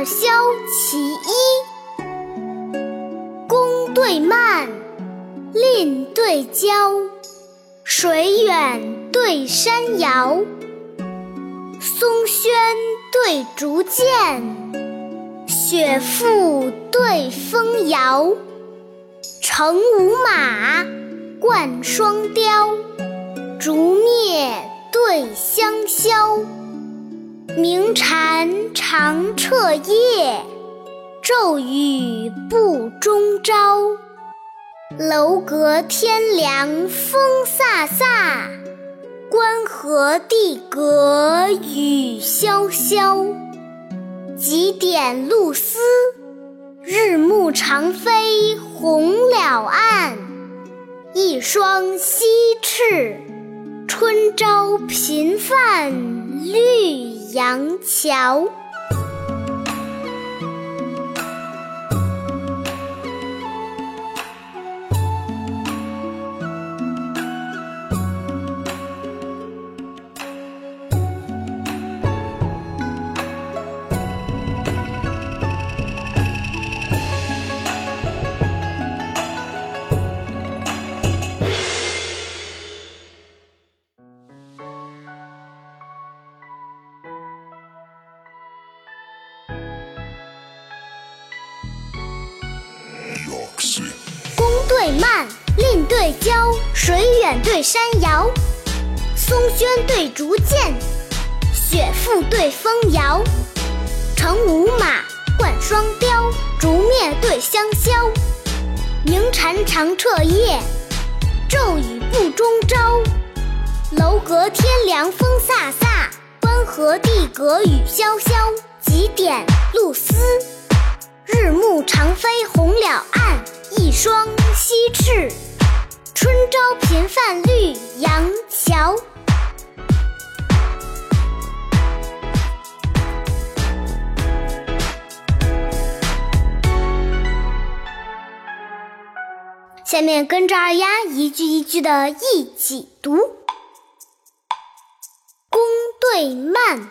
二萧其一。宫对慢，令对娇，水远对山遥。松轩对竹剑，雪覆对风摇。乘五马，冠双雕，烛灭对香消。鸣蝉长彻夜，骤雨不终朝。楼阁天凉风飒飒，关河地隔雨潇潇。几点露丝，日暮长飞红了岸。一双西翅，春朝频泛绿杨桥。宫对曼，令对娇，水远对山遥。松轩对竹剑，雪覆对风摇。乘五马，冠双雕，烛灭对香消。鸣蝉长彻夜，骤雨不终朝。楼阁天凉风飒飒，关河地隔雨潇潇。几点露丝，日暮长飞红了岸。一双翅，春朝频泛绿杨桥。下面跟着二丫一句一句的一起读：宫对曼，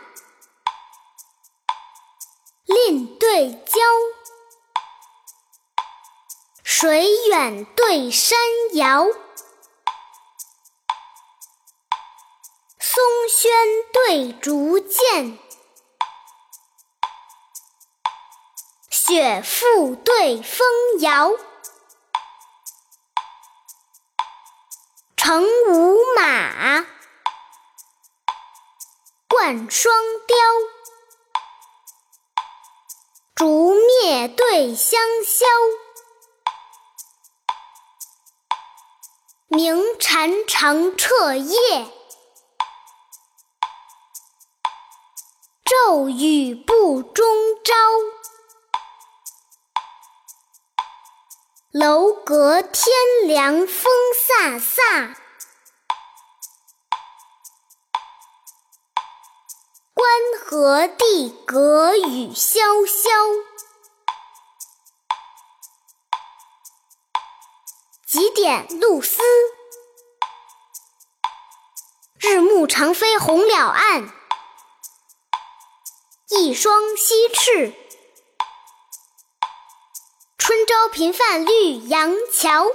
令对娇。水远对山遥，松轩对竹剑，雪覆对风摇。乘五马，冠双雕，烛灭对香消。鸣蝉长彻夜，骤雨不终朝。楼阁天凉风飒飒，关河地隔雨潇潇。几点露丝，日暮长飞红了岸。一双西翅，春朝频泛绿杨桥。